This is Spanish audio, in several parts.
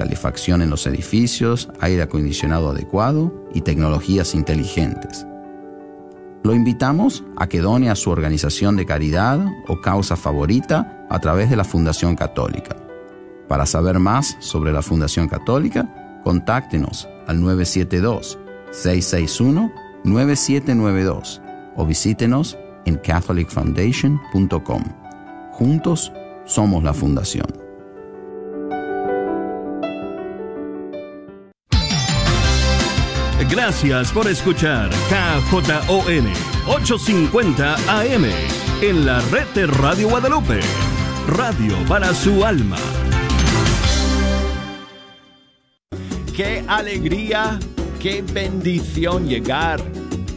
calefacción en los edificios, aire acondicionado adecuado y tecnologías inteligentes. Lo invitamos a que done a su organización de caridad o causa favorita a través de la Fundación Católica. Para saber más sobre la Fundación Católica, contáctenos al 972-661-9792 o visítenos en catholicfoundation.com. Juntos somos la Fundación. Gracias por escuchar KJON 850 AM en la red de Radio Guadalupe. Radio para su alma. Qué alegría, qué bendición llegar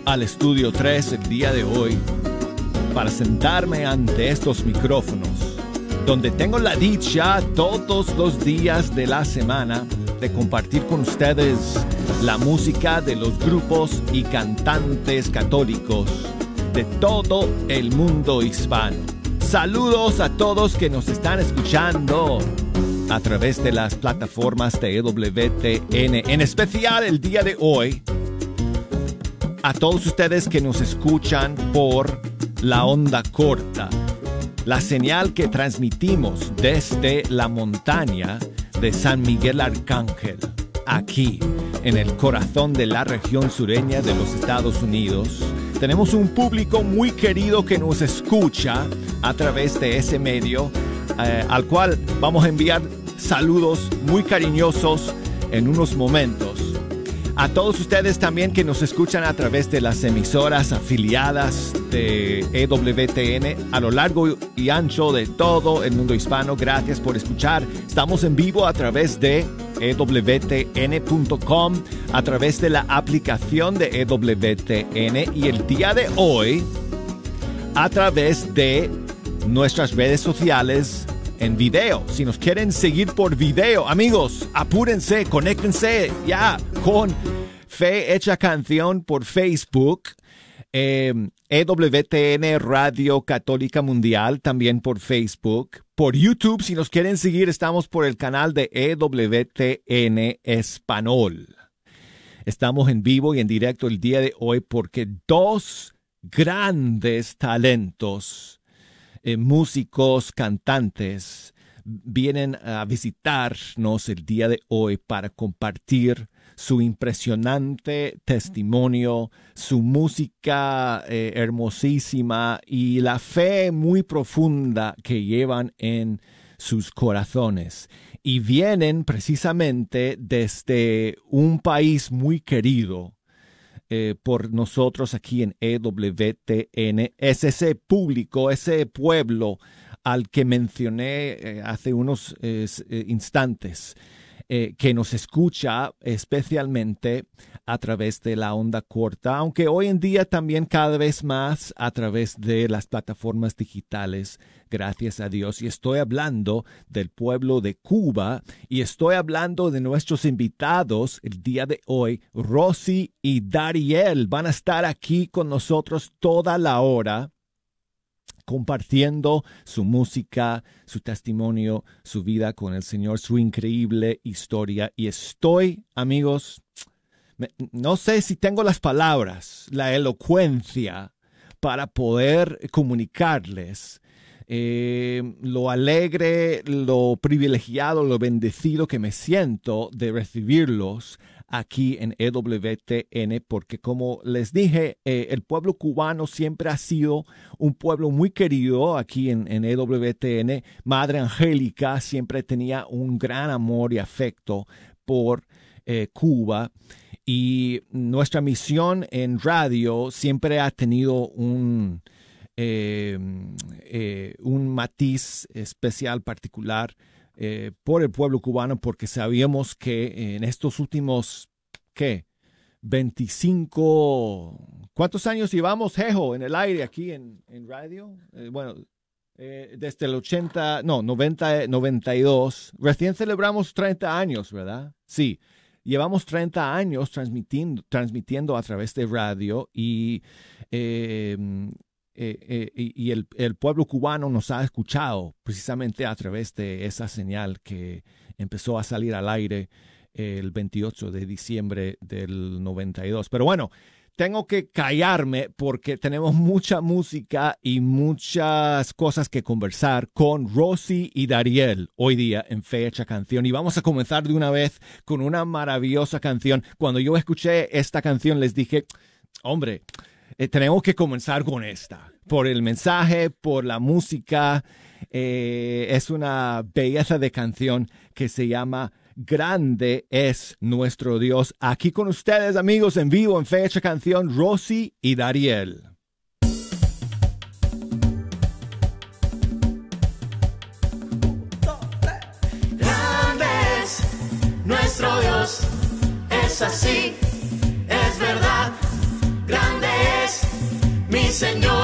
al estudio 3 el día de hoy para sentarme ante estos micrófonos, donde tengo la dicha todos los días de la semana de compartir con ustedes la música de los grupos y cantantes católicos de todo el mundo hispano. Saludos a todos que nos están escuchando a través de las plataformas de EWTN, en especial el día de hoy. A todos ustedes que nos escuchan por la onda corta, la señal que transmitimos desde la montaña de San Miguel Arcángel, aquí en el corazón de la región sureña de los Estados Unidos. Tenemos un público muy querido que nos escucha a través de ese medio, eh, al cual vamos a enviar saludos muy cariñosos en unos momentos. A todos ustedes también que nos escuchan a través de las emisoras afiliadas de EWTN a lo largo y ancho de todo el mundo hispano. Gracias por escuchar. Estamos en vivo a través de EWTN.com, a través de la aplicación de EWTN y el día de hoy a través de nuestras redes sociales en video. Si nos quieren seguir por video, amigos, apúrense, conéctense ya con Fe Hecha Canción por Facebook EWTN em, e Radio Católica Mundial, también por Facebook. Por YouTube, si nos quieren seguir, estamos por el canal de EWTN Español. Estamos en vivo y en directo el día de hoy porque dos grandes talentos, eh, músicos, cantantes, vienen a visitarnos el día de hoy para compartir su impresionante testimonio, su música eh, hermosísima y la fe muy profunda que llevan en sus corazones. Y vienen precisamente desde un país muy querido eh, por nosotros aquí en EWTN. Es ese público, ese pueblo al que mencioné eh, hace unos instantes. Eh, que nos escucha especialmente a través de la onda corta, aunque hoy en día también cada vez más a través de las plataformas digitales, gracias a Dios. Y estoy hablando del pueblo de Cuba y estoy hablando de nuestros invitados el día de hoy, Rosy y Dariel. Van a estar aquí con nosotros toda la hora compartiendo su música, su testimonio, su vida con el Señor, su increíble historia. Y estoy, amigos, no sé si tengo las palabras, la elocuencia para poder comunicarles eh, lo alegre, lo privilegiado, lo bendecido que me siento de recibirlos aquí en EWTN, porque como les dije, eh, el pueblo cubano siempre ha sido un pueblo muy querido aquí en, EWTN. Madre Angélica siempre tenía un gran amor y afecto por eh, Cuba. Y nuestra misión en radio siempre ha tenido un, eh, un matiz especial, particular eh, por el pueblo cubano porque sabíamos que en estos últimos, ¿qué? 25, ¿cuántos años llevamos, Jejo, en el aire aquí en, radio? Eh, bueno, eh, desde el 80, no, 90, 92, recién celebramos 30 años, ¿verdad? Sí, llevamos 30 años transmitiendo, transmitiendo a través de radio y eh, eh, eh, y, el, el, pueblo cubano nos ha escuchado precisamente a través de esa señal que empezó a salir al aire el 28 de diciembre del 92. Pero bueno, tengo que callarme porque tenemos mucha música y muchas cosas que conversar con Rosy y Dariel hoy día en Fecha Canción. Y vamos a comenzar de una vez con una maravillosa canción. Cuando yo escuché esta canción les dije, hombre, eh, tenemos que comenzar con esta, por el mensaje, por la música. Eh, es una belleza de canción que se llama Grande es nuestro Dios. Aquí con ustedes, amigos, en vivo, en fecha canción, Rosy y Dariel. Grande es nuestro Dios, es así Señor.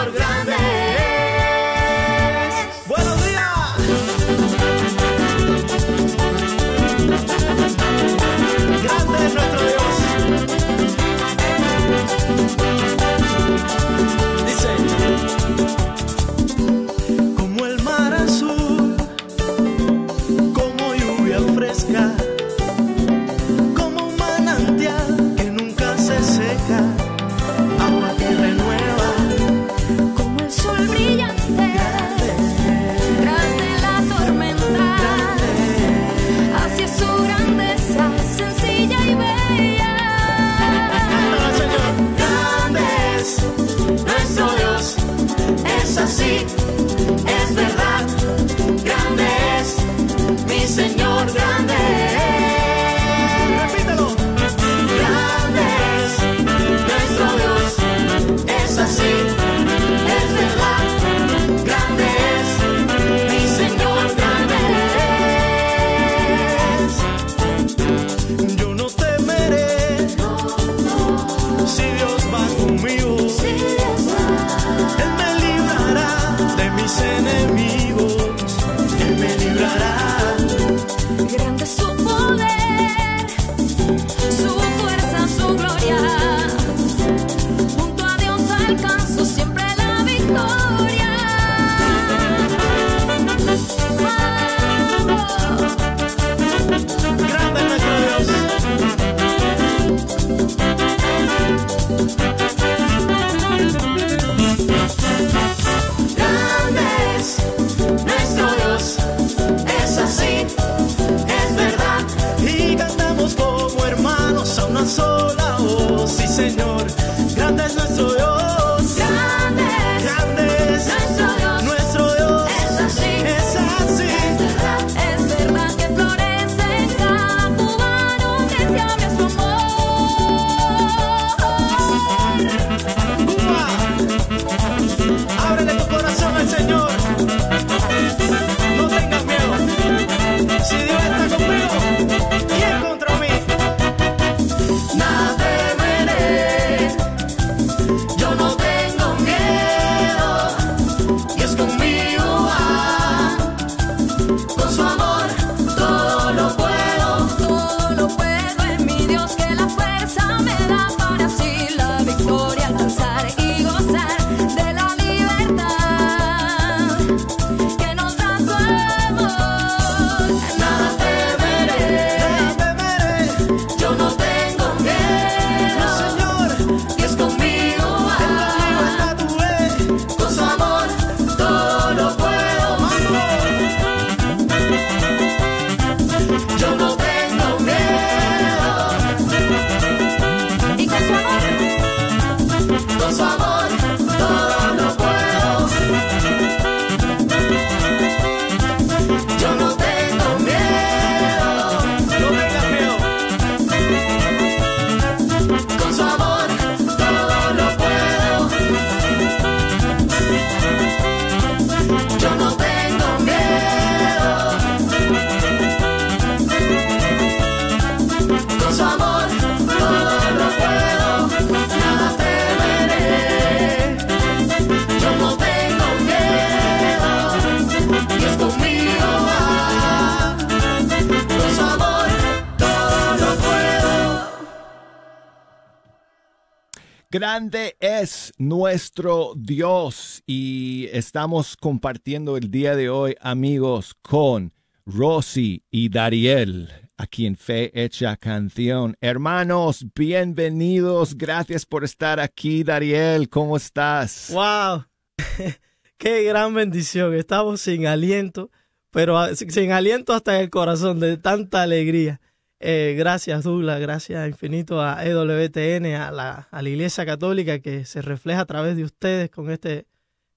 Grande es nuestro Dios y estamos compartiendo el día de hoy, amigos, con Rosy y Dariel, aquí en Fe Hecha Canción. Hermanos, bienvenidos. Gracias por estar aquí, Dariel. ¿Cómo estás? ¡Wow! ¡Qué gran bendición! Estamos sin aliento, pero sin aliento hasta el corazón de tanta alegría. Eh, gracias, Douglas. Gracias infinito a EWTN, a la, a la Iglesia Católica que se refleja a través de ustedes con este,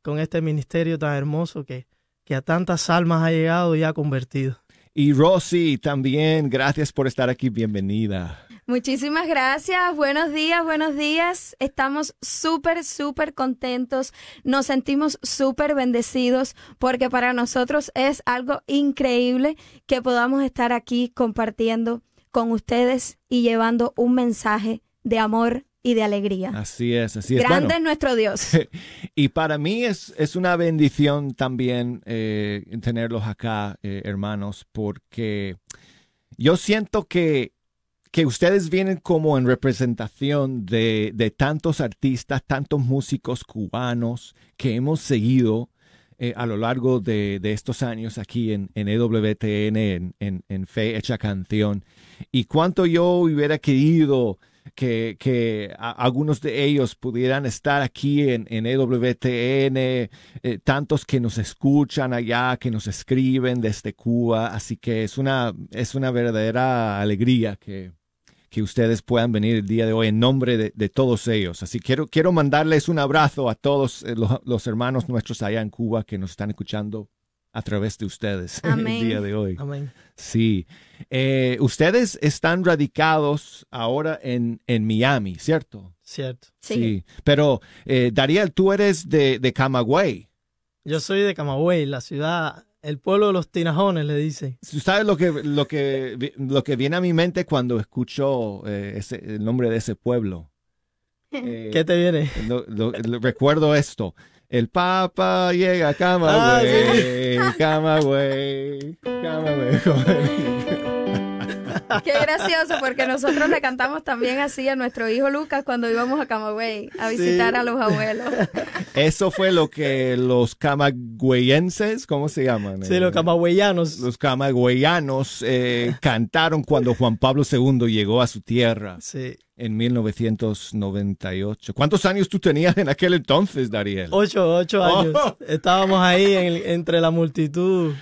con este ministerio tan hermoso que, que a tantas almas ha llegado y ha convertido. Y Rosy también, gracias por estar aquí. Bienvenida. Muchísimas gracias. Buenos días, buenos días. Estamos súper, súper contentos. Nos sentimos súper bendecidos porque para nosotros es algo increíble que podamos estar aquí compartiendo con ustedes y llevando un mensaje de amor y de alegría. Así es, así es. Grande Bueno, es nuestro Dios. y para mí es, es una bendición también eh, tenerlos acá, eh, hermanos, porque yo siento que, que ustedes vienen como en representación de, de tantos artistas, tantos músicos cubanos que hemos seguido eh, a lo largo de, de estos años aquí en, en EWTN, en, en, en Fe Hecha Canción. Y cuánto yo hubiera querido que, que a- algunos de ellos pudieran estar aquí en, en EWTN, eh, tantos que nos escuchan allá, que nos escriben desde Cuba. Así que es una, es una verdadera alegría que, que ustedes puedan venir el día de hoy en nombre de, de todos ellos. Así quiero, quiero mandarles un abrazo a todos eh, los, los hermanos nuestros allá en Cuba que nos están escuchando a través de ustedes Amén. el día de hoy. Amén. Sí. Eh, ustedes están radicados ahora en, en Miami, ¿cierto? Cierto. Sí. Pero, eh, Dariel, tú eres de, de Camagüey. Yo soy de Camagüey, la ciudad, el pueblo de los tinajones, le dicen. ¿Tú ¿Sabes lo que, lo que, lo que viene a mi mente cuando escucho eh, ese, el nombre de ese pueblo? Eh, ¿Qué te viene? lo- lo- lo- recuerdo esto. El Papa llega a Camagüey, Camagüey, Camagüey. Qué gracioso porque nosotros le cantamos también así a nuestro hijo Lucas cuando íbamos a Camagüey a visitar Sí. a los abuelos. Eso fue lo que los camagüeyenses, ¿cómo se llaman? Sí, Eh, los camagüeyanos. los camagüeyanos eh, cantaron cuando Juan Pablo II llegó a su tierra Sí. en 1998. ¿Cuántos años tú tenías en aquel entonces, Dariel? Ocho, ocho años. Oh. Estábamos ahí en- entre la multitud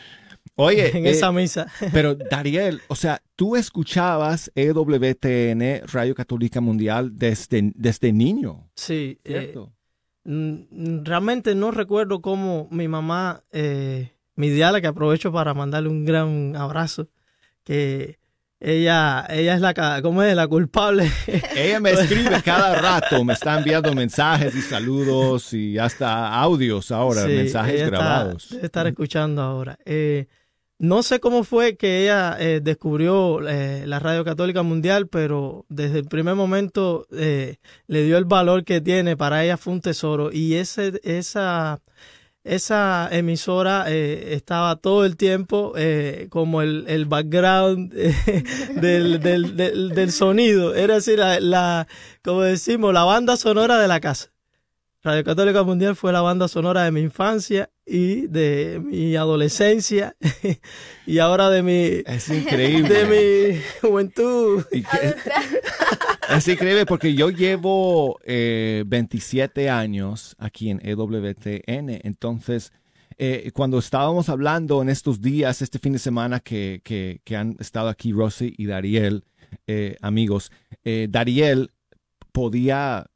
Oye, en eh, esa misa. pero Dariel, o sea, tú escuchabas EWTN, Radio Católica Mundial, desde, desde niño, Sí. eh, ¿cierto? mm, realmente no recuerdo cómo mi mamá, eh, mi diala, que aprovecho para mandarle un gran abrazo, que ella, ella es la, ¿cómo es? La culpable. Ella me escribe cada rato, me está enviando mensajes y saludos y hasta audios ahora, Sí, mensajes ella está- grabados. debe estar escuchando ahora. Eh, no sé cómo fue que ella eh, descubrió eh, la Radio Católica Mundial, pero desde el primer momento eh, le dio el valor que tiene. Para ella fue un tesoro. Y ese, esa, esa emisora eh, estaba todo el tiempo eh, como el, el background del, del, del, del sonido. Era decir, la, la, como decimos, la banda sonora de la casa. Radio Católica Mundial fue la banda sonora de mi infancia y de mi adolescencia y ahora de mi, Es increíble. de mi juventud. Y que- es increíble porque yo llevo eh, 27 años aquí en EWTN. Entonces, eh, cuando estábamos hablando en estos días, este fin de semana que, que- que han estado aquí Rosy y Dariel, eh, amigos, eh, Dariel podía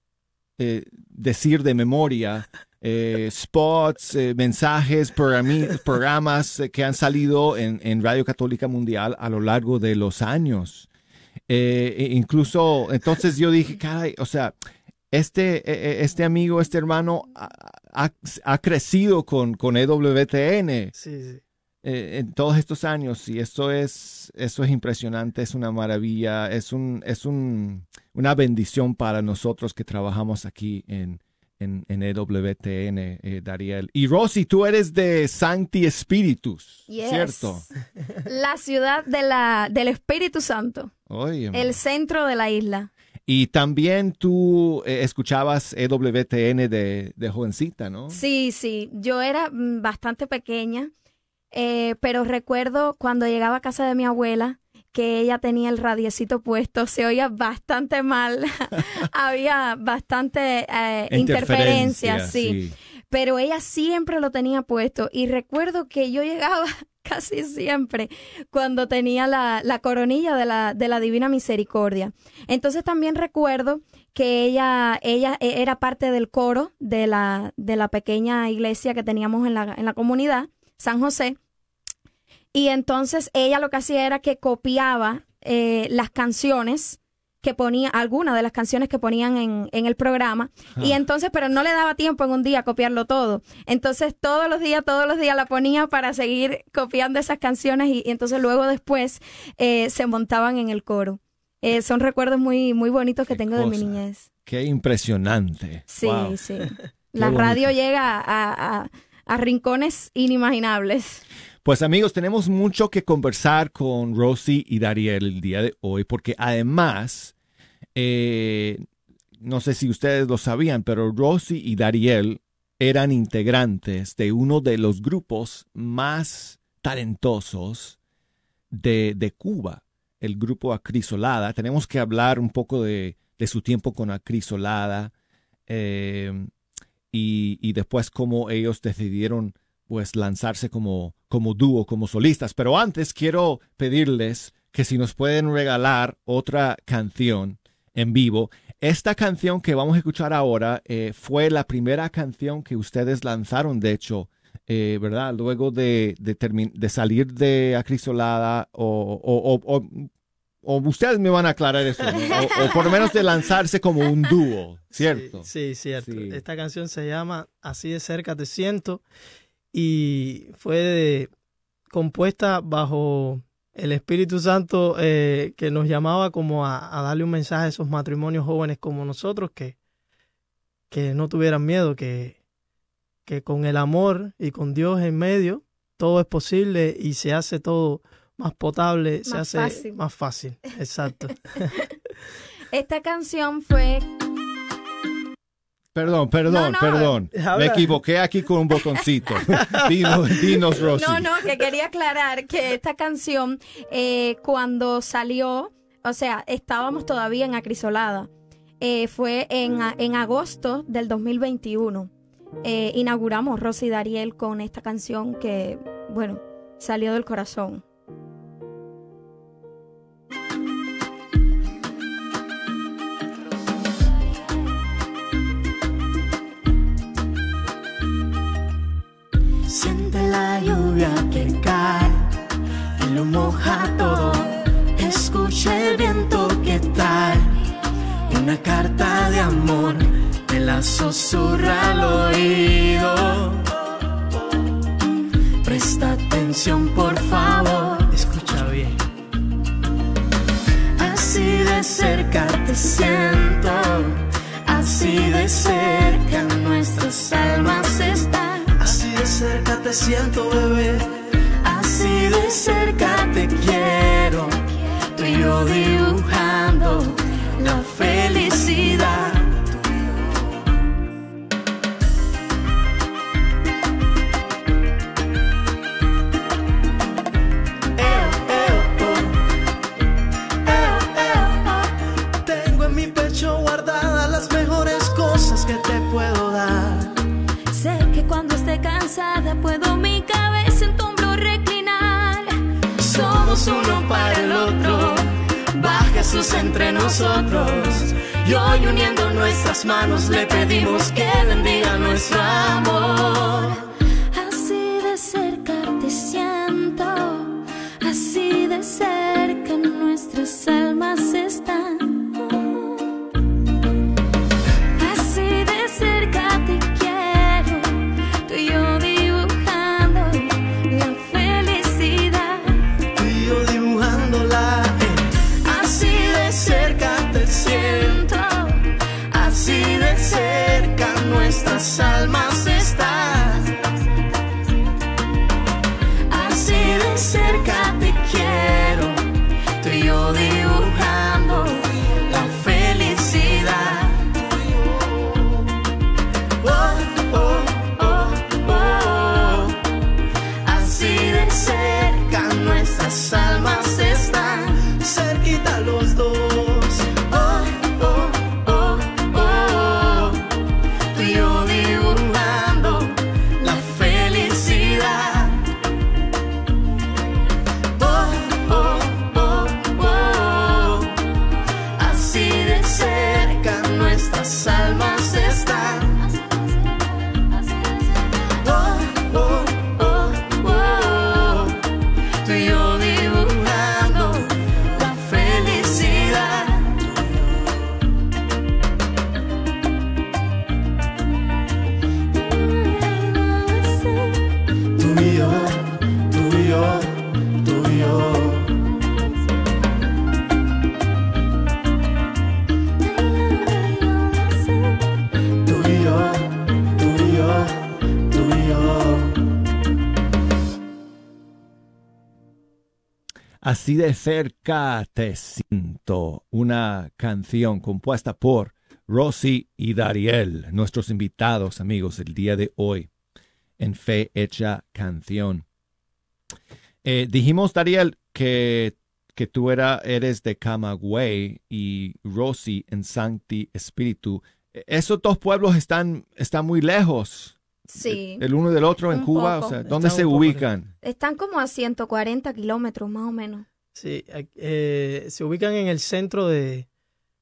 eh, decir de memoria eh, spots, eh, mensajes, programas eh, que han salido en, en Radio Católica Mundial a lo largo de los años. E- incluso, entonces yo dije, caray, o sea, este, eh, eh, este amigo, este hermano ha, ha- ha crecido con, con EWTN Sí, sí. Eh, en todos estos años y eso es, eso es impresionante, es una maravilla, es, un, es un, una bendición para nosotros que trabajamos aquí en, en, en EWTN, eh, Dariel. Y Rosy, tú eres de Sancti Spiritus, Yes. ¿cierto? La ciudad de la, del Espíritu Santo, Oye, el centro de la isla. Y también tú eh, escuchabas EWTN de, de jovencita, ¿no? Sí, sí, yo era mm, bastante pequeña. Eh, pero recuerdo cuando llegaba a casa de mi abuela que ella tenía el radiecito puesto, se oía bastante mal, había bastante eh, interferencias, sí. Pero ella siempre lo tenía puesto y recuerdo que yo llegaba casi siempre cuando tenía la, la coronilla de la, de la Divina Misericordia. Entonces también recuerdo que ella, ella e- era parte del coro de la, de la pequeña iglesia que teníamos en la, en la comunidad, San José. Y entonces ella lo que hacía era que copiaba eh, las canciones que ponía, algunas de las canciones que ponían en, en el programa. Y entonces, pero no le daba tiempo en un día a copiarlo todo. Entonces, todos los días, todos los días la ponía para seguir copiando esas canciones y, y entonces luego después eh, se montaban en el coro. Eh, son recuerdos muy, muy bonitos que Qué tengo de mi niñez. Qué impresionante. Sí, Wow. sí. La radio llega a, a- a rincones inimaginables. Pues amigos, tenemos mucho que conversar con Rosy y Dariel el día de hoy, porque además, eh, no sé si ustedes lo sabían, pero Rosy y Dariel eran integrantes de uno de los grupos más talentosos de, de Cuba, el grupo Acrisolada. Tenemos que hablar un poco de, de su tiempo con Acrisolada eh, y, y después cómo ellos decidieron pues lanzarse como, como dúo, como solistas. Pero antes quiero pedirles que si nos pueden regalar otra canción en vivo. Esta canción que vamos a escuchar ahora eh, fue la primera canción que ustedes lanzaron, de hecho, eh, ¿verdad? Luego de, de, salir de Acrisolada o, o, o, o- o ustedes me van a aclarar eso, ¿no? o, o por lo menos de lanzarse como un dúo, ¿cierto? Sí, sí, cierto. Sí. Esta canción se llama Así de cerca te siento y fue de- compuesta bajo el Espíritu Santo eh, que nos llamaba como a, a darle un mensaje a esos matrimonios jóvenes como nosotros que, que no tuvieran miedo, que, que con el amor y con Dios en medio todo es posible y se hace todo más potable, se hace fácil. más fácil. Exacto. Esta canción fue Perdón, perdón, No, no. perdón. Me Habla. equivoqué aquí con un botoncito. dinos, dinos, Rosy. No, no, que quería aclarar que esta canción, eh, cuando salió, o sea, estábamos todavía en Acrisolada. Eh, fue en, en agosto del 2021. Eh, inauguramos Rosy y Dariel con esta canción que, bueno, salió del corazón. La lluvia que cae y lo moja todo. Escucha el viento que trae una carta de amor. Te la susurra al oído. Presta atención, por favor. Escucha bien. Así de cerca te siento, así de cerca nuestras almas cerca te siento, bebé. Así de cerca te quiero, tú y yo dibujando la felicidad. Entre nosotros. Y hoy uniendo nuestras manos le pedimos que bendiga nuestro amor. yo, y yo, tú y Así de cerca te siento, una canción compuesta por Rosy y Dariel, nuestros invitados amigos el día de hoy en Fe Hecha Canción. Eh, dijimos, Dariel, que, que tú era, eres de Camagüey y Rosy en Sancti Espíritu. Esos dos pueblos están, están muy lejos Sí. el uno del otro en Un Cuba. poco. O sea, ¿Dónde Están se ubican? Están como a 140 kilómetros más o menos. Sí, eh, se ubican en el centro de,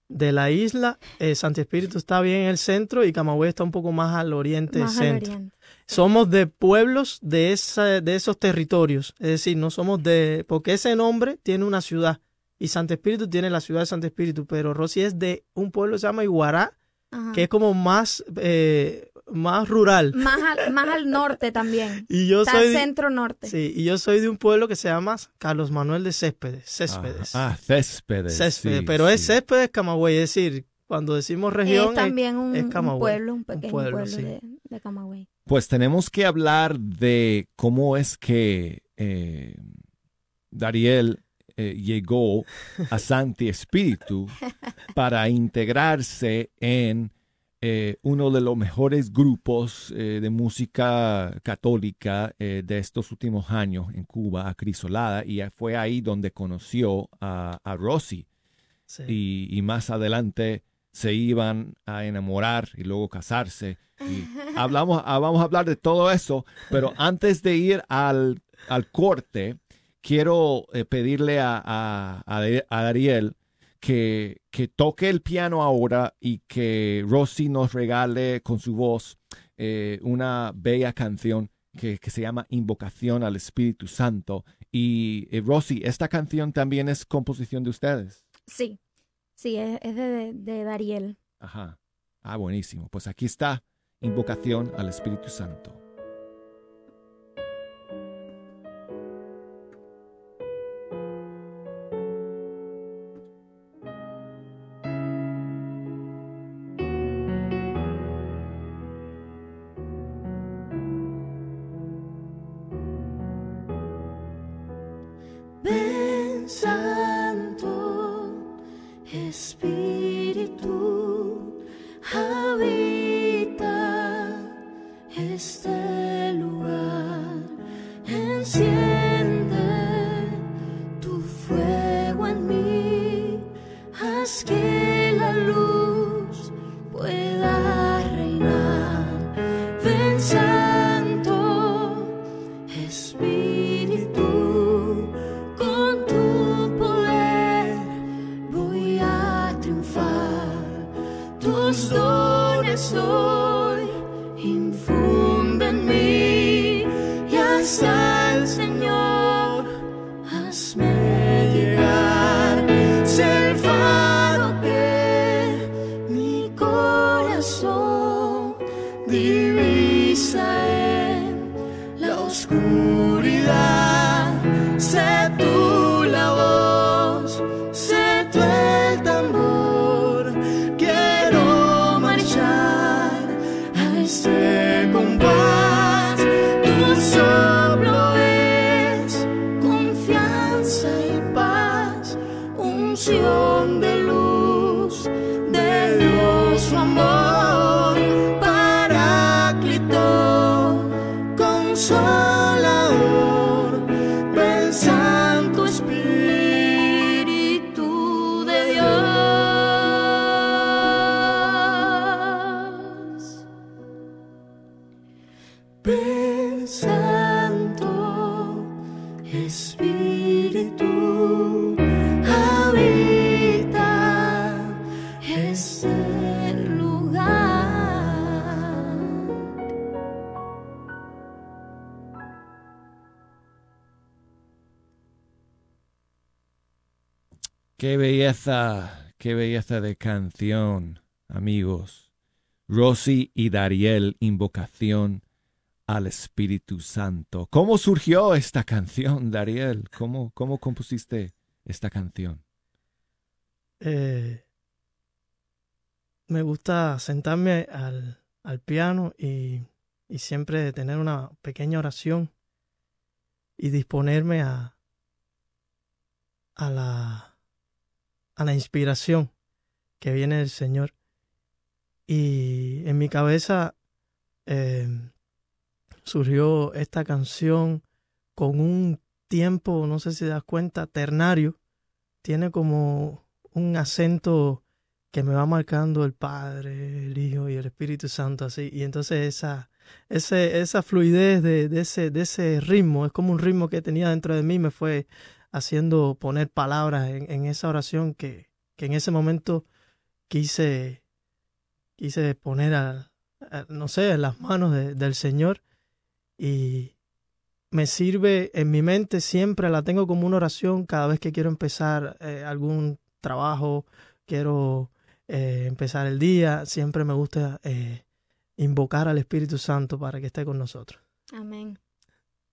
de la isla. Eh, Santo Espíritu está bien en el centro y Camagüey está un poco más al oriente Más al centro. oriente. Somos de pueblos de, esa, de esos territorios. Es decir, no somos de... Porque ese nombre tiene una ciudad. Y Santo Espíritu tiene la ciudad de Santo Espíritu. Pero Rosy es de un pueblo que se llama Iguará, Ajá. que es como más, eh, más rural. Más al, más al norte también. Y yo Está soy... centro norte. Sí, y yo soy de un pueblo que se llama Carlos Manuel de Céspedes. Céspedes. Ah, ah, Céspedes. Céspedes, sí, pero es. Céspedes Camagüey, es decir, cuando decimos región es también un, es un Camagüey, pueblo, un un pequeño pueblo, pueblo, sí. de, de Camagüey. Pues tenemos que hablar de cómo es que eh, Dariel eh, llegó a Santi Espíritu para integrarse en eh, uno de los mejores grupos eh, de música católica eh, de estos últimos años en Cuba, Acrisolada, y fue ahí donde conoció a, a Rosy Sí. y, y más adelante se iban a enamorar y luego casarse. Y hablamos, ah, vamos a hablar de todo eso, pero antes de ir al, al corte, quiero eh, pedirle a, a, a Dar- a Dariel que, que toque el piano ahora y que Rosy nos regale con su voz eh, una bella canción que, que se llama Invocación al Espíritu Santo. Y eh, Rosy, esta canción también es composición de ustedes. Sí, sí, es, de, de Dariel. Ajá. Ah, buenísimo. Pues aquí está, invocación al Espíritu Santo. Oscuridad. Belleza, qué belleza de canción, amigos. Rosy y Dariel, invocación al Espíritu Santo. ¿Cómo surgió esta canción, Dariel? ¿Cómo, cómo compusiste esta canción? Eh, me gusta sentarme al, al piano y, y siempre tener una pequeña oración y disponerme a, a la, a la inspiración que viene del Señor. Y en mi cabeza eh, surgió esta canción con un tiempo, no sé si das cuenta, ternario. Tiene como un acento que me va marcando el Padre, el Hijo y el Espíritu Santo así. Y entonces esa, ese, esa fluidez de, de, ese, de ese ritmo, es como un ritmo que tenía dentro de mí, me fue haciendo poner palabras en, en esa oración que, que en ese momento quise, quise poner a, a, no sé, en las manos de- del Señor y me sirve en mi mente siempre, la tengo como una oración cada vez que quiero empezar eh, algún trabajo, quiero eh, empezar el día, siempre me gusta eh, invocar al Espíritu Santo para que esté con nosotros. Amén.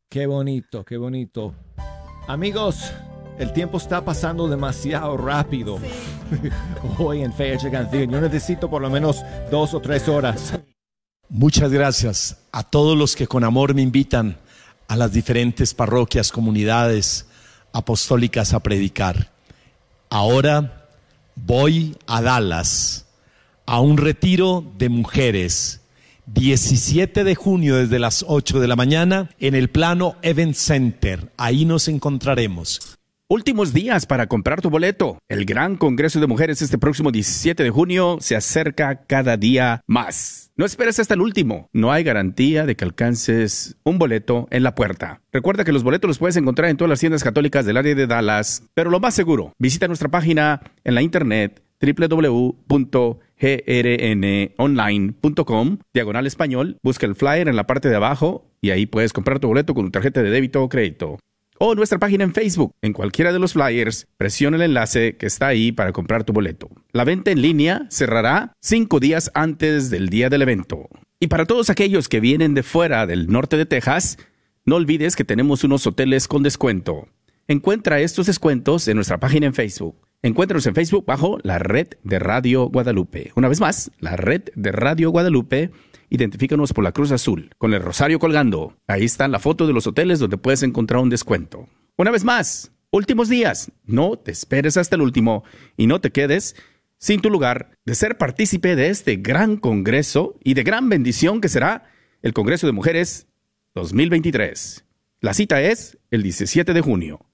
Qué bonito, qué bonito. Amigos, el tiempo está pasando demasiado rápido. Hoy en Fecha Canción, yo necesito por lo menos dos o tres horas. Muchas gracias a todos los que con amor me invitan a las diferentes parroquias, comunidades apostólicas a predicar. Ahora voy a Dallas a un retiro de mujeres. 17 de junio desde las 8 de la mañana en el plano Event Center. Ahí nos encontraremos. Últimos días para comprar tu boleto. El gran Congreso de Mujeres este próximo 17 de junio se acerca cada día más. No esperes hasta el último. No hay garantía de que alcances un boleto en la puerta. Recuerda que los boletos los puedes encontrar en todas las tiendas católicas del área de Dallas. Pero lo más seguro, visita nuestra página en la internet www.grnonline.com, diagonal español, busca el flyer en la parte de abajo y ahí puedes comprar tu boleto con tu tarjeta de débito o crédito o nuestra página en Facebook. En cualquiera de los flyers, presiona el enlace que está ahí para comprar tu boleto. La venta en línea cerrará cinco días antes del día del evento. Y para todos aquellos que vienen de fuera del norte de Texas, no olvides que tenemos unos hoteles con descuento. Encuentra estos descuentos en nuestra página en Facebook. Encuéntranos en Facebook bajo la red de Radio Guadalupe. Una vez más, la red de Radio Guadalupe. Identifícanos por la Cruz Azul, con el rosario colgando. Ahí está la foto de los hoteles donde puedes encontrar un descuento. Una vez más, últimos días. No te esperes hasta el último y no te quedes sin tu lugar de ser partícipe de este gran congreso y de gran bendición que será el Congreso de Mujeres 2023. La cita es el 17 de junio.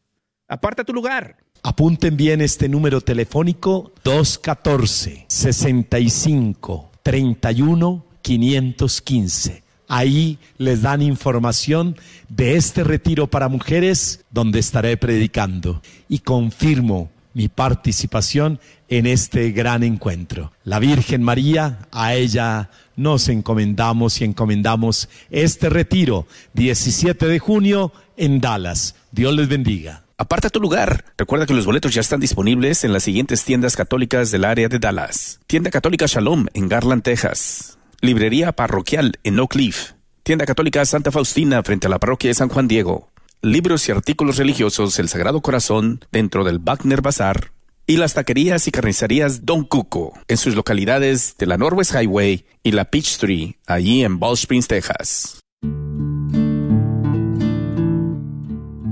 Aparta tu lugar. Apunten bien este número telefónico 214 65 31 515. Ahí les dan información de este retiro para mujeres donde estaré predicando y confirmo mi participación en este gran encuentro. La Virgen María, a ella nos encomendamos y encomendamos este retiro 17 de junio en Dallas. Dios les bendiga. Aparta tu lugar. Recuerda que los boletos ya están disponibles en las siguientes tiendas católicas del área de Dallas. Tienda Católica Shalom en Garland, Texas. Librería Parroquial en Oak Cliff. Tienda Católica Santa Faustina frente a la parroquia de San Juan Diego. Libros y artículos religiosos El Sagrado Corazón dentro del Wagner Bazar. Y las taquerías y carnicerías Don Cuco en sus localidades de la Northwest Highway y la Peachtree, allí en Ball Springs, Texas.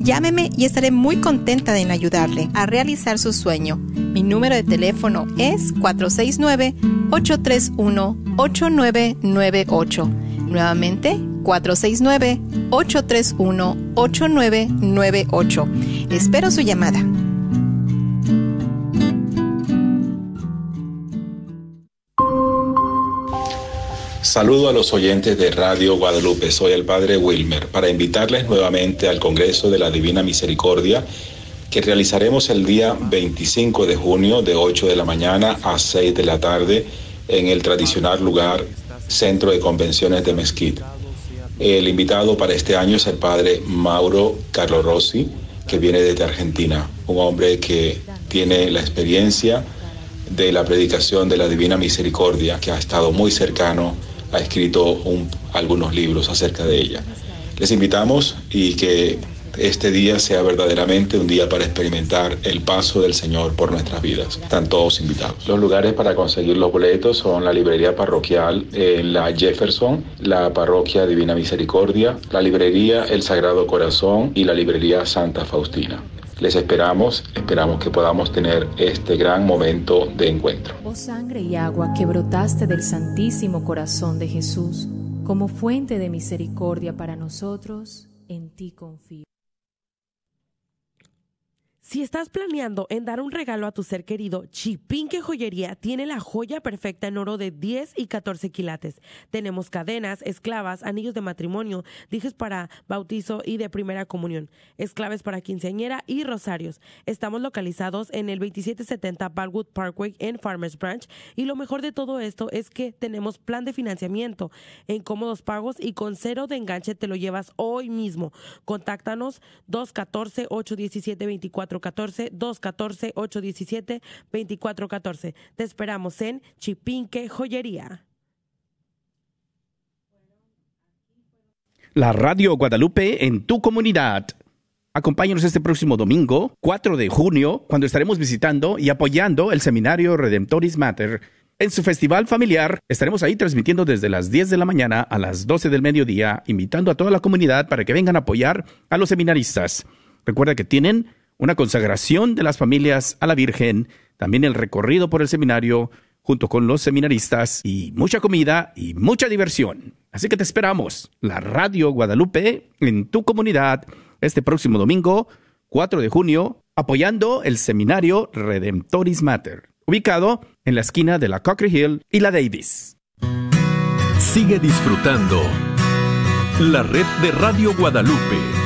Llámeme y estaré muy contenta en ayudarle a realizar su sueño. Mi número de teléfono es 469-831-8998. Nuevamente, 469-831-8998. Espero su llamada. Saludo a los oyentes de Radio Guadalupe. Soy el Padre Wilmer para invitarles nuevamente al Congreso de la Divina Misericordia que realizaremos el día 25 de junio de 8 de la mañana a 6 de la tarde en el tradicional lugar Centro de Convenciones de Mesquite. El invitado para este año es el Padre Mauro Carlo Rossi, que viene desde Argentina, un hombre que tiene la experiencia de la predicación de la Divina Misericordia, que ha estado muy cercano ha escrito un- algunos libros acerca de ella. Les invitamos y que este día sea verdaderamente un día para experimentar el paso del Señor por nuestras vidas. Están todos invitados. Los lugares para conseguir los boletos son la librería parroquial en la Jefferson, la parroquia Divina Misericordia, la librería El Sagrado Corazón y la librería Santa Faustina. Les esperamos, esperamos que podamos tener este gran momento de encuentro. Oh sangre y agua que brotaste del Santísimo Corazón de Jesús, como fuente de misericordia para nosotros, en ti confío. Si estás planeando en dar un regalo a tu ser querido, Chipinque Joyería tiene la joya perfecta en oro de 10 y 14 quilates. Tenemos cadenas, esclavas, anillos de matrimonio, dijes para bautizo y de primera comunión, esclaves para quinceañera y rosarios. Estamos localizados en el 2770 Balwood Parkway en Farmers Branch y lo mejor de todo esto es que tenemos plan de financiamiento en cómodos pagos y con cero de enganche te lo llevas hoy mismo. Contáctanos 214-817-2414, 214-817-2414. Te esperamos en Chipinque Joyería. La Radio Guadalupe en tu comunidad. Acompáñanos este próximo domingo, 4 de junio, cuando estaremos visitando y apoyando el seminario Redemptoris Mater. En su festival familiar estaremos ahí transmitiendo desde las 10 de la mañana a las 12 del mediodía, invitando a toda la comunidad para que vengan a apoyar a los seminaristas. Recuerda que tienen una consagración de las familias a la Virgen, también el recorrido por el seminario junto con los seminaristas y mucha comida y mucha diversión. Así que te esperamos, la Radio Guadalupe en tu comunidad este próximo domingo, 4 de junio, apoyando el seminario Redemptoris Mater, ubicado en la esquina de la Cochrane Hill y la Davis. Sigue disfrutando la red de Radio Guadalupe.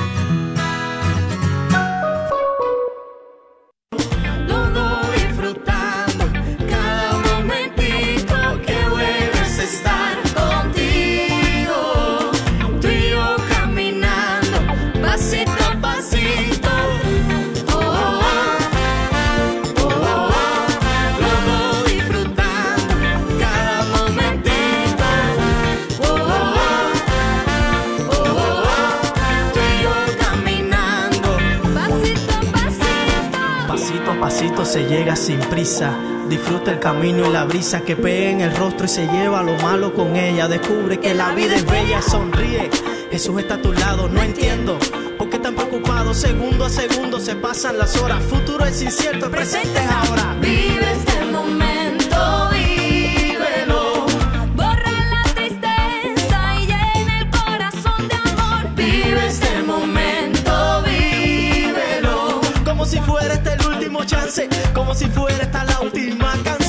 Sin prisa. Disfruta el camino y la brisa que pega en el rostro y se lleva lo malo con ella. Descubre que la vida es bella, sonríe. Jesús está a tu lado, no entiendo. ¿Por qué tan preocupado? Segundo a segundo se pasan las horas. Futuro es incierto, el presente es ahora. Chance, como si fuera esta la última canción.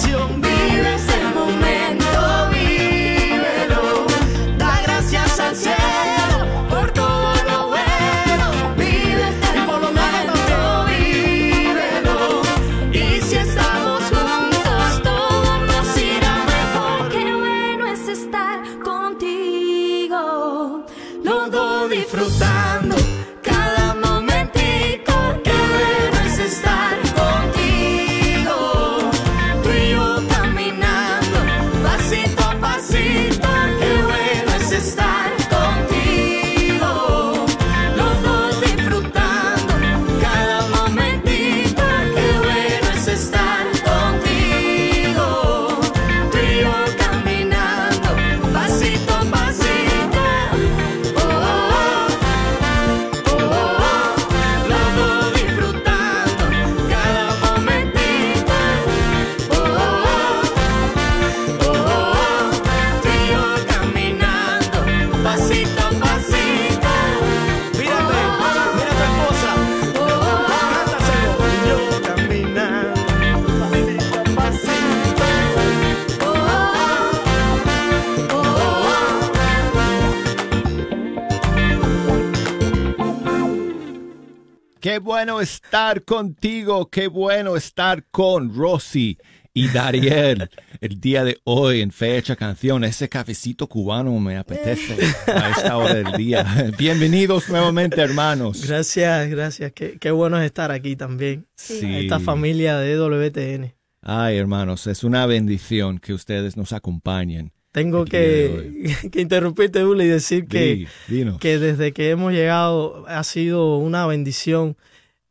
Estar contigo, qué bueno estar con Rosy y Dariel el día de hoy en Fecha Canción. Ese cafecito cubano me apetece a esta hora del día. Bienvenidos nuevamente, hermanos. Gracias, gracias. Qué, qué bueno es estar aquí también. Sí. Esta familia de WTN. Ay, hermanos, es una bendición que ustedes nos acompañen Tengo que, que interrumpirte, Uli, y decir que, Di, que desde que hemos llegado ha sido una bendición.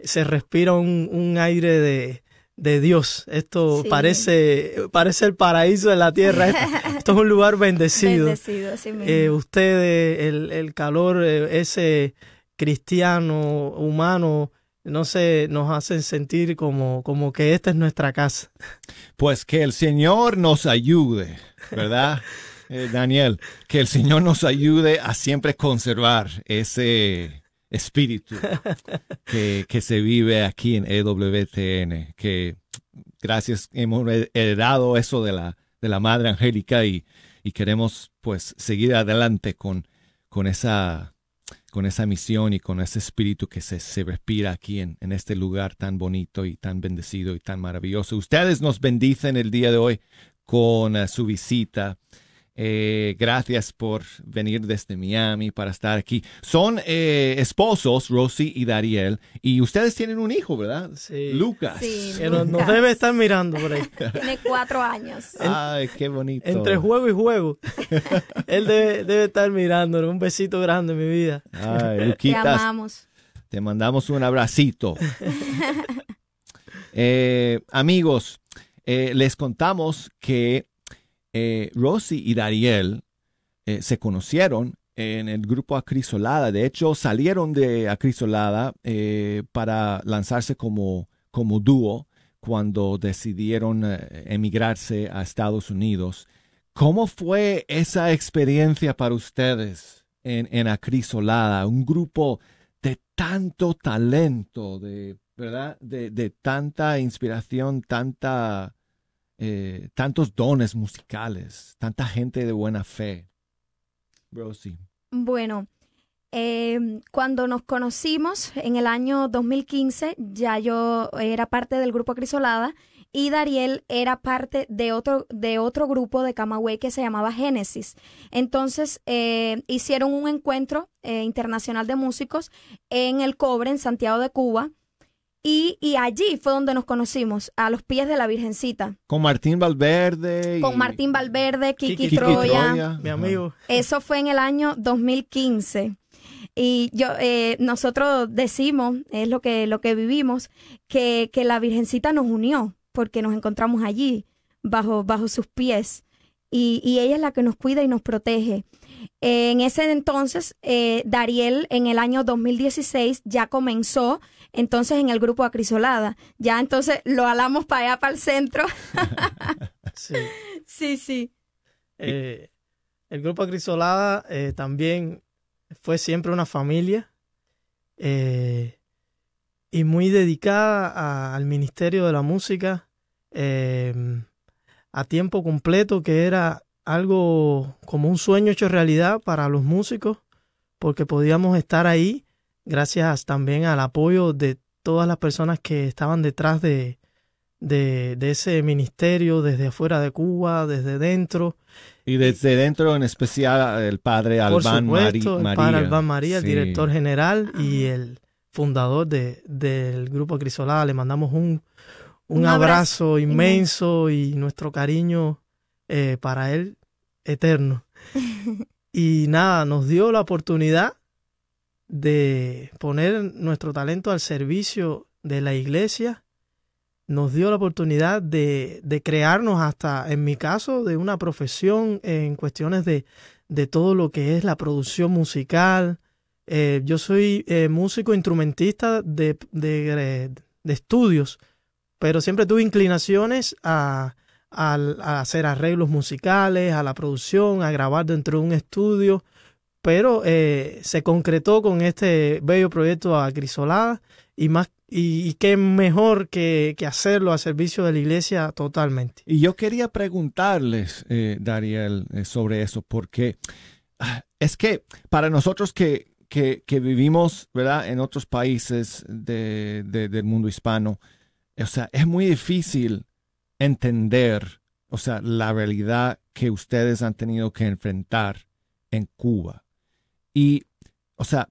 Se respira un, un aire de, de Dios. Esto Sí. parece, parece el paraíso de la tierra. Esto es un lugar bendecido. Bendecido, mismo. Eh, ustedes, el, el calor, eh, ese cristiano, humano, no sé, nos hacen sentir como, como que esta es nuestra casa. Pues que el Señor nos ayude, ¿verdad? Eh, Daniel, que el Señor nos ayude a siempre conservar ese espíritu que, que se vive aquí en EWTN, que gracias hemos heredado eso de la, de la Madre Angélica y, y queremos pues seguir adelante con, con esa con esa misión y con ese espíritu que se, se respira aquí en, en este lugar tan bonito y tan bendecido y tan maravilloso. Ustedes nos bendicen el día de hoy con eh, su visita. Eh, gracias por venir desde Miami para estar aquí. Son eh, esposos, Rosy y Dariel, y ustedes tienen un hijo, ¿verdad? Sí. Lucas. Sí, Que nos, nos Lucas. debe estar mirando por ahí. Tiene cuatro años. Ay, qué bonito. Entre juego y juego. Él debe, debe estar mirándonos. Un besito grande, mi vida. Ay, Te Luquitas, amamos. Te mandamos un abracito. Eh, amigos, eh, les contamos que eh, Rosy y Dariel eh, se conocieron en el grupo Acrisolada. De hecho, salieron de Acrisolada eh, para lanzarse como, como dúo cuando decidieron eh, emigrarse a Estados Unidos. ¿Cómo fue esa experiencia para ustedes en, en Acrisolada? Un grupo de tanto talento, de verdad, de, de tanta inspiración, tanta, eh, tantos dones musicales, tanta gente de buena fe. Rosy. Bueno, eh, cuando nos conocimos en el año 2015, ya yo era parte del grupo Acrisolada y Dariel era parte de otro, de otro grupo de Camagüey que se llamaba Génesis. Entonces eh, hicieron un encuentro eh, internacional de músicos en el Cobre, en Santiago de Cuba. Y, y allí fue donde nos conocimos, a los pies de la Virgencita. Con Martín Valverde. y- Con Martín Valverde, Kiki, Kiki Troya. Troya. Mi amigo. Eso fue en el año 2015. Y yo, eh, nosotros decimos, es lo que, lo que vivimos, que, que la Virgencita nos unió, porque nos encontramos allí, bajo, bajo sus pies. Y, y ella es la que nos cuida y nos protege. Eh, en ese entonces, eh, Dariel en el año 2016 ya comenzó entonces en el grupo Acrisolada. Ya entonces lo alamos para allá, para el centro. Sí. sí, sí. Eh, el grupo Acrisolada eh, también fue siempre una familia eh, y muy dedicada a- al Ministerio de la Música a tiempo completo, que era algo como un sueño hecho realidad para los músicos, porque podíamos estar ahí gracias también al apoyo de todas las personas que estaban detrás de, de, de ese ministerio, desde afuera de Cuba, desde dentro. Y desde dentro, en especial, el padre Albán supuesto, el María. padre Albán María, el director general y el fundador de, del grupo Crisolada. Le mandamos un, un, Un abrazo, abrazo inmenso y nuestro cariño eh, para él eterno. y nada, nos dio la oportunidad de poner nuestro talento al servicio de la iglesia. Nos dio la oportunidad de, de crearnos hasta, en mi caso, de una profesión en cuestiones de, de todo lo que es la producción musical. Eh, yo soy eh, músico instrumentista de, de, de estudios, pero siempre tuve inclinaciones a, a hacer arreglos musicales, a la producción, a grabar dentro de un estudio, pero eh, se concretó con este bello proyecto Acrisolada y más y, qué mejor que, que hacerlo a servicio de la iglesia totalmente. Y yo quería preguntarles, eh, Dariel, eh, sobre eso, porque ah, es que para nosotros que, que, vivimos, ¿verdad?, en otros países de- del mundo hispano, o sea, es muy difícil entender, o sea, la realidad que ustedes han tenido que enfrentar en Cuba. Y, o sea,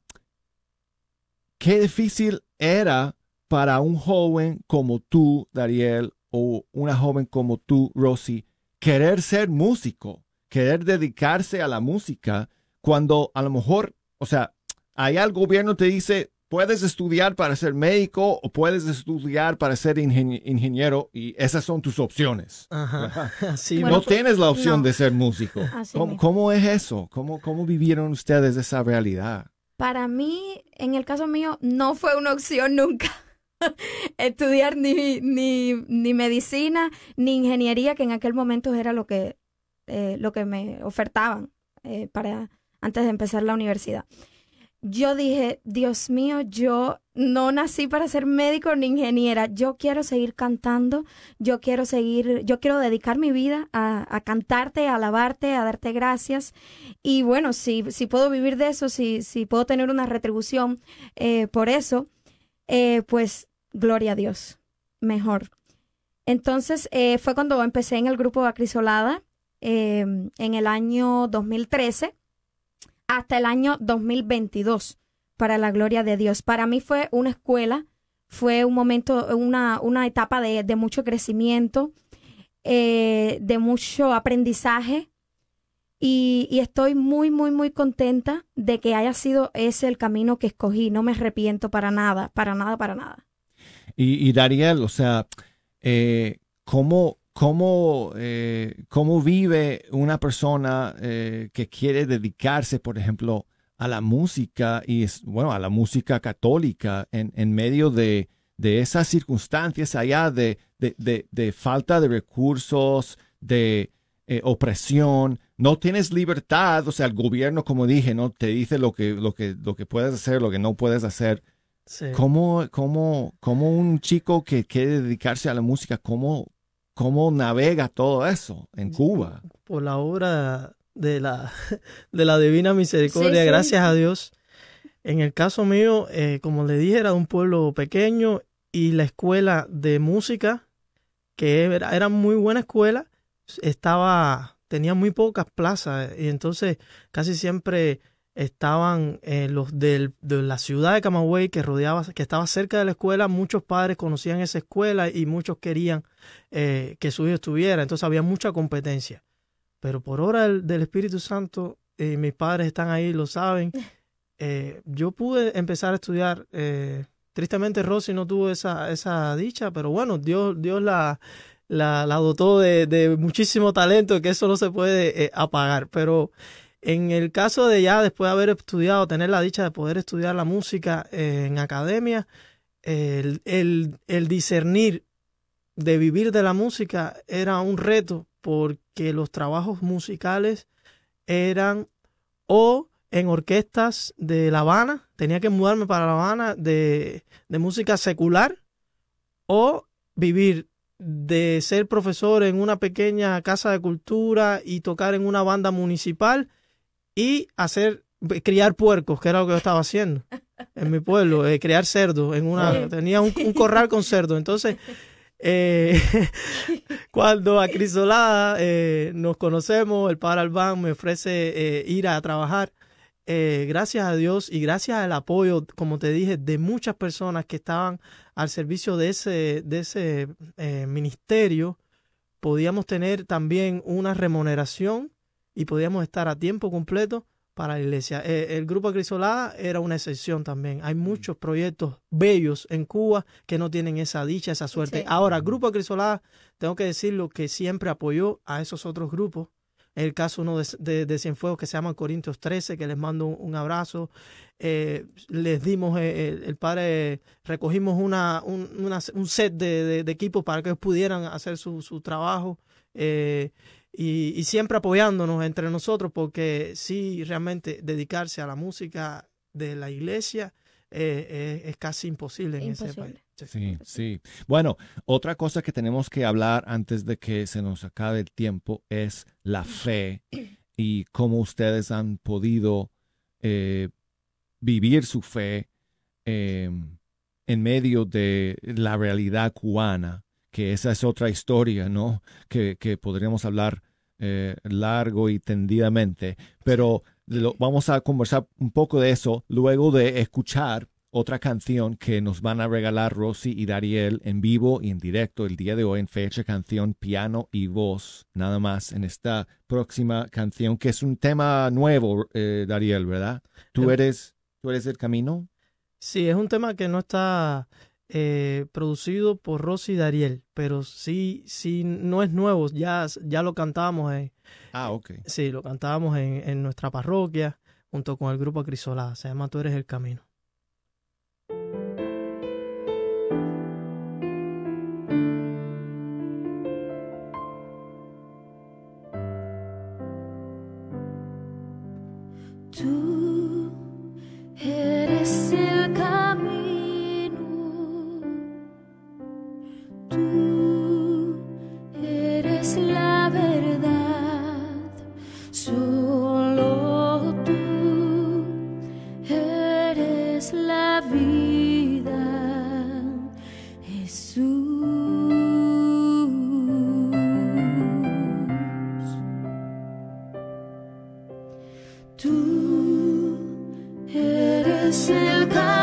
qué difícil era para un joven como tú, Dariel, o una joven como tú, Rosy, querer ser músico, querer dedicarse a la música cuando a lo mejor, o sea, allá el gobierno te dice, puedes estudiar para ser médico o puedes estudiar para ser ingen- ingeniero y esas son tus opciones. Ajá. No tienes la opción no. de ser músico. ¿Cómo, es eso? ¿Cómo, ¿Cómo vivieron ustedes esa realidad? Para mí, en el caso mío, no fue una opción nunca estudiar ni, ni, ni medicina ni ingeniería, que en aquel momento era lo que, eh, lo que me ofertaban eh, para antes de empezar la universidad. Yo dije, Dios mío, yo no nací para ser médico ni ingeniera. Yo quiero seguir cantando. Yo quiero seguir, yo quiero dedicar mi vida a, cantarte, a alabarte, a darte gracias. Y bueno, si, si puedo vivir de eso, si, si puedo tener una retribución eh, por eso, eh, pues gloria a Dios. Mejor. Entonces eh, fue cuando empecé en el grupo Acrisolada eh, en el año 2013 hasta el año 2022, para la gloria de Dios. Para mí fue una escuela, fue un momento, una, una etapa de, de mucho crecimiento, eh, de mucho aprendizaje. Y, estoy muy, muy, muy contenta de que haya sido ese el camino que escogí. No me arrepiento para nada, para nada, para nada. Y, y Dariel, o sea, eh, ¿cómo, cómo, eh, cómo vive una persona eh, que quiere dedicarse, por ejemplo, a la música y, es- bueno, a la música católica en, en medio de, de esas circunstancias allá de, de, de- de falta de recursos, de eh, opresión? No tienes libertad, o sea, el gobierno, como dije, no te dice lo que, lo que, lo que puedes hacer, lo que no puedes hacer. Sí. ¿Cómo, cómo, cómo un chico que quiere dedicarse a la música, cómo, cómo navega todo eso en Cuba? por la obra de la, de la Divina Misericordia, Sí, sí. gracias a Dios. En el caso mío, eh, como le dije, era de un pueblo pequeño y la escuela de música, que era, era muy buena escuela, estaba, tenía muy pocas plazas y entonces casi siempre estaban eh, los del- de la ciudad de Camagüey que rodeaba, que estaba cerca de la escuela, muchos padres conocían esa escuela y muchos querían eh, que su hijo estuviera, entonces había mucha competencia. Pero por obra del, del Espíritu Santo, eh, mis padres están ahí, lo saben, eh, yo pude empezar a estudiar. eh, tristemente Rosy no tuvo esa, esa dicha, pero bueno, Dios, Dios la, la, la dotó de, de muchísimo talento, que eso no se puede eh, apagar. Pero en el caso de ya después de haber estudiado, tener la dicha de poder estudiar la música eh, en academia, el, el, discernir de vivir de la música era un reto porque los trabajos musicales eran o en orquestas de La Habana, tenía que mudarme para La Habana de, de música secular o vivir de ser profesor en una pequeña casa de cultura y tocar en una banda municipal y hacer criar puercos, que era lo que yo estaba haciendo en mi pueblo, eh, criar cerdos en una tenía un, un corral con cerdos, entonces eh, cuando a Crisolada eh, nos conocemos, el padre Albán me ofrece eh, ir a trabajar. eh, gracias a Dios y gracias al apoyo, como te dije, de muchas personas que estaban al servicio de ese, de ese eh, ministerio, podíamos tener también una remuneración y podíamos estar a tiempo completo para la iglesia. Eh, el grupo Crisolada era una excepción también. Hay muchos proyectos bellos en Cuba que no tienen esa dicha, esa suerte. Sí. Ahora, el grupo Crisolada, tengo que decirlo que siempre apoyó a esos otros grupos. El caso uno de, de, de Cienfuegos que se llama Corintios 13, que les mando un, un abrazo. Eh, les dimos, eh, el, el padre, recogimos una, un, una- un set de, de- de equipos para que ellos pudieran hacer su, su trabajo. eh, y, y siempre apoyándonos entre nosotros porque sí, realmente dedicarse a la música de la iglesia eh, eh, es casi imposible en ese país. Sí, sí. Bueno, otra cosa que tenemos que hablar antes de que se nos acabe el tiempo es la fe y cómo ustedes han podido eh, vivir su fe eh, en medio de la realidad cubana, que esa es otra historia, ¿no? Que, que podríamos hablar eh, largo y tendidamente, pero lo- vamos a conversar un poco de eso luego de escuchar otra canción que nos van a regalar Rosy y Dariel en vivo y en directo el día de hoy en fecha canción piano y voz, nada más en esta próxima canción que es un tema nuevo, eh, Dariel, ¿verdad? ¿Tú Eh, eres, ¿Tú eres el camino? Sí, es un tema que no está eh, producido por Rosy y Dariel, pero sí, sí, no es nuevo, ya, ya lo cantábamos en, Ah, ok. sí, lo cantábamos en, en nuestra parroquia junto con el grupo Acrisolada, se llama Tú eres el camino. Eres el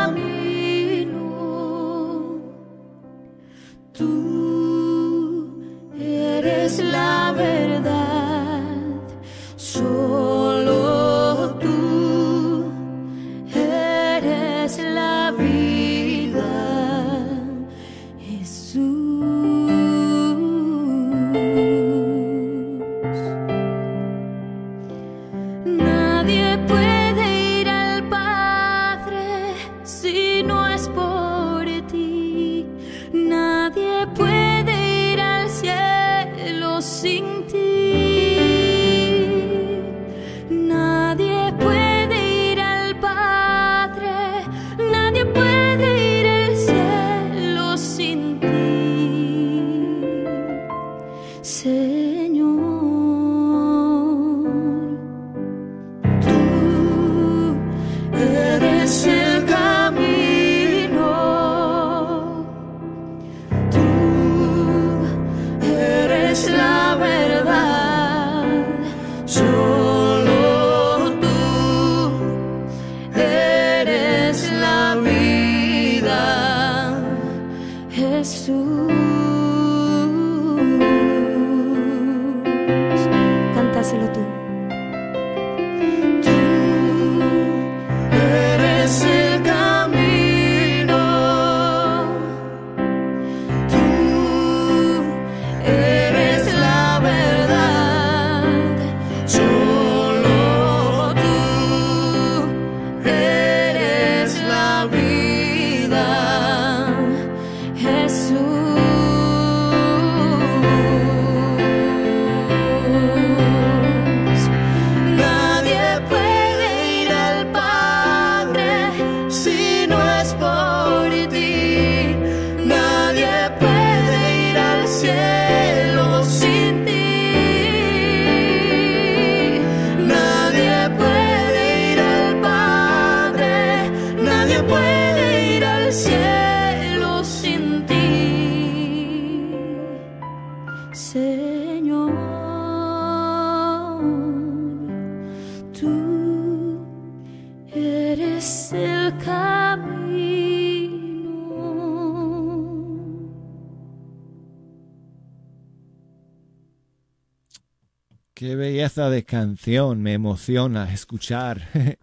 Belleza de canción, me emociona escuchar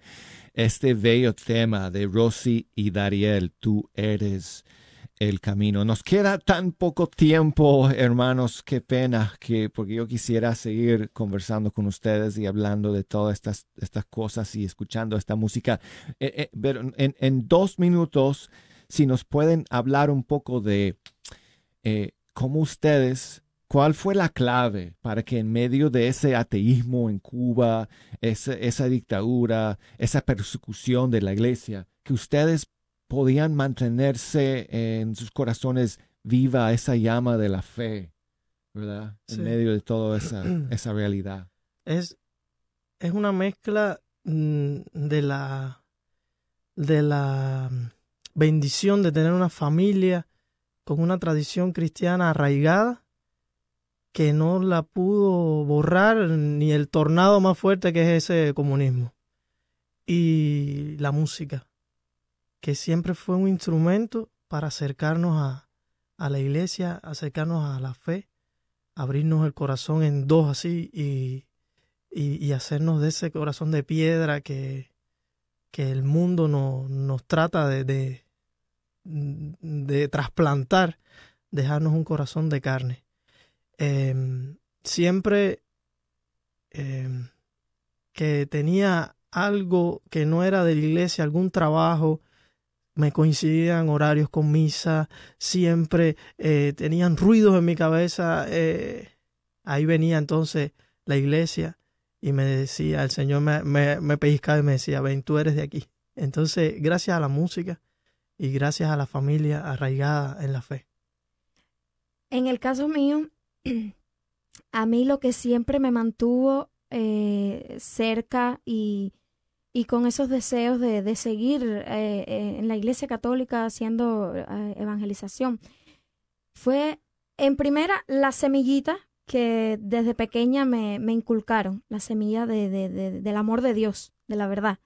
este bello tema de Rosy y Dariel, tú eres el camino. Nos queda tan poco tiempo, hermanos, qué pena, que porque yo quisiera seguir conversando con ustedes y hablando de todas estas, estas cosas y escuchando esta música. Eh, eh, pero en, en dos minutos, si nos pueden hablar un poco de eh, cómo ustedes ¿Cuál fue la clave para que en medio de ese ateísmo en Cuba, esa, esa dictadura, esa persecución de la iglesia, que ustedes podían mantenerse en sus corazones viva esa llama de la fe, ¿verdad? En Sí. medio de toda esa, esa realidad. Es, es una mezcla mm, de la de la mm, bendición de tener una familia con una tradición cristiana arraigada que no la pudo borrar ni el tornado más fuerte que es ese comunismo. Y la música. que siempre fue un instrumento para acercarnos a, a la iglesia, acercarnos a la fe, abrirnos el corazón en dos así y, y, hacernos de ese corazón de piedra que, que el mundo no- nos trata de, de trasplantar, dejarnos un corazón de carne. Em, siempre em, que tenía algo que no era de la iglesia, algún trabajo, me coincidían horarios con misa, siempre eh, tenían ruidos en mi cabeza. eh, ahí venía entonces la iglesia y me decía, el Señor me, me, me pellizcaba y me decía, ven, tú eres de aquí. Entonces, gracias a la música y gracias a la familia arraigada en la fe. En el caso mío, a mí lo que siempre me mantuvo eh, cerca y, y con esos deseos de, de seguir eh, eh, en la Iglesia Católica haciendo evangelización fue, en primera, la semillita que desde pequeña me, me inculcaron, la semilla de, de- de- del amor de Dios, de la verdad.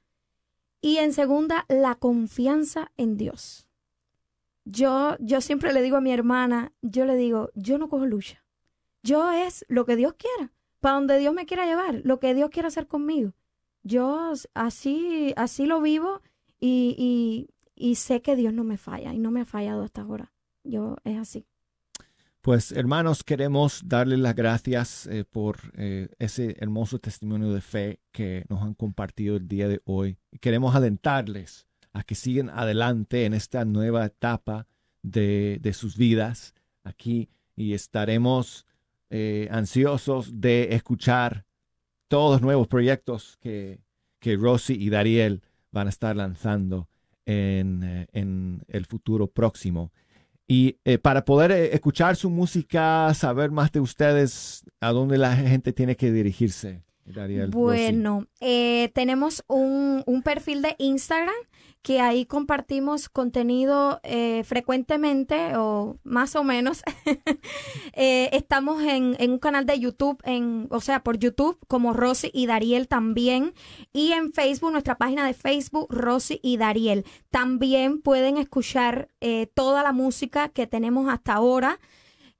Y en segunda, la confianza en Dios. Yo, yo siempre le digo a mi hermana, yo le digo, yo no cojo lucha. Yo es lo que Dios quiera, para donde Dios me quiera llevar, lo que Dios quiera hacer conmigo. Yo así, así lo vivo y, y, y sé que Dios no me falla y no me ha fallado hasta ahora. Yo es así. Pues hermanos, queremos darles las gracias eh, por eh, ese hermoso testimonio de fe que nos han compartido el día de hoy. Queremos alentarles a que sigan adelante en esta nueva etapa de, de sus vidas aquí y estaremos eh, ansiosos de escuchar todos los nuevos proyectos que, que Rosy y Dariel van a estar lanzando en, eh, en el futuro próximo. Y eh, para poder escuchar su música, saber más de ustedes, ¿a dónde la gente tiene que dirigirse? Dariel, Rosy? Bueno, eh, tenemos un, un perfil de Instagram que ahí compartimos contenido eh, frecuentemente o más o menos. Eh, estamos en, en un canal de YouTube, en, o sea, por YouTube como Rosy y Dariel también. Y en Facebook, nuestra página de Facebook, Rosy y Dariel. También pueden escuchar eh, toda la música que tenemos hasta ahora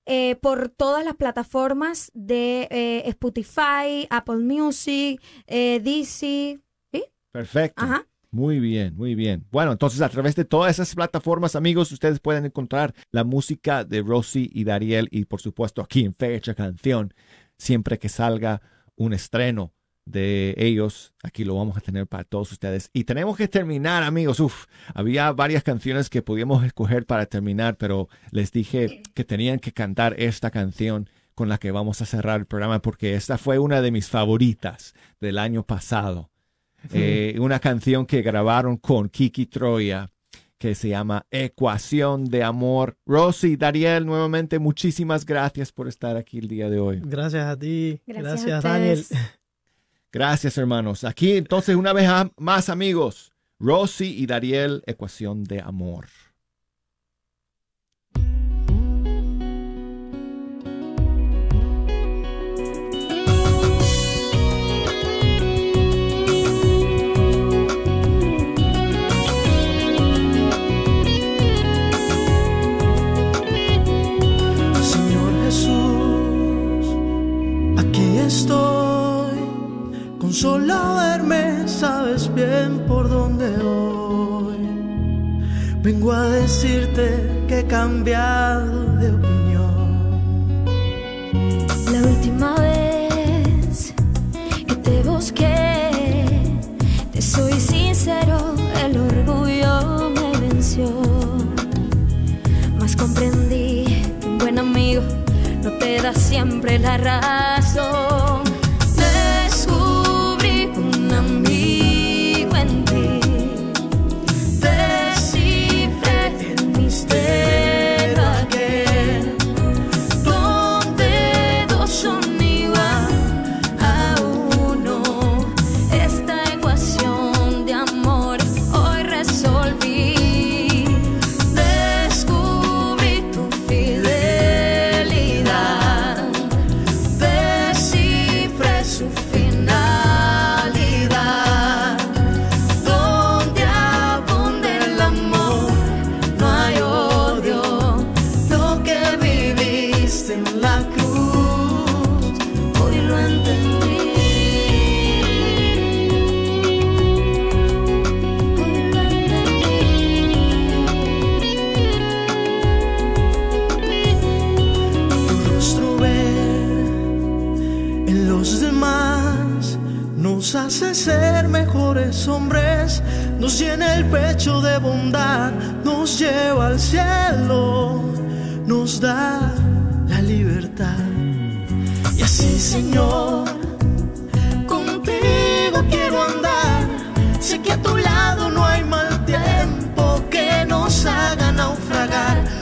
eh, por todas las plataformas de eh, Spotify, Apple Music, eh, DC. ¿sí? Perfecto. Ajá. Muy bien, muy bien. Bueno, entonces a través de todas esas plataformas, amigos, ustedes pueden encontrar la música de Rosy y Dariel y por supuesto aquí en Fecha Canción, siempre que salga un estreno de ellos, aquí lo vamos a tener para todos ustedes. Y tenemos que terminar, amigos. Uf, había varias canciones que podíamos escoger para terminar, pero les dije que tenían que cantar esta canción con la que vamos a cerrar el programa porque esta fue una de mis favoritas del año pasado. Eh, una canción que grabaron con Kiki Troya que se llama Ecuación de Amor. Rosy, Dariel, nuevamente muchísimas gracias por estar aquí el día de hoy. Gracias a ti, Gracias gracias, a Daniel. Gracias, hermanos. Aquí entonces una vez más, amigos, Rosy y Dariel, Ecuación de Amor. Que nos lleva al cielo, nos da la libertad. Y así, Señor, contigo quiero andar. Sé que a tu lado no hay mal tiempo que nos haga naufragar.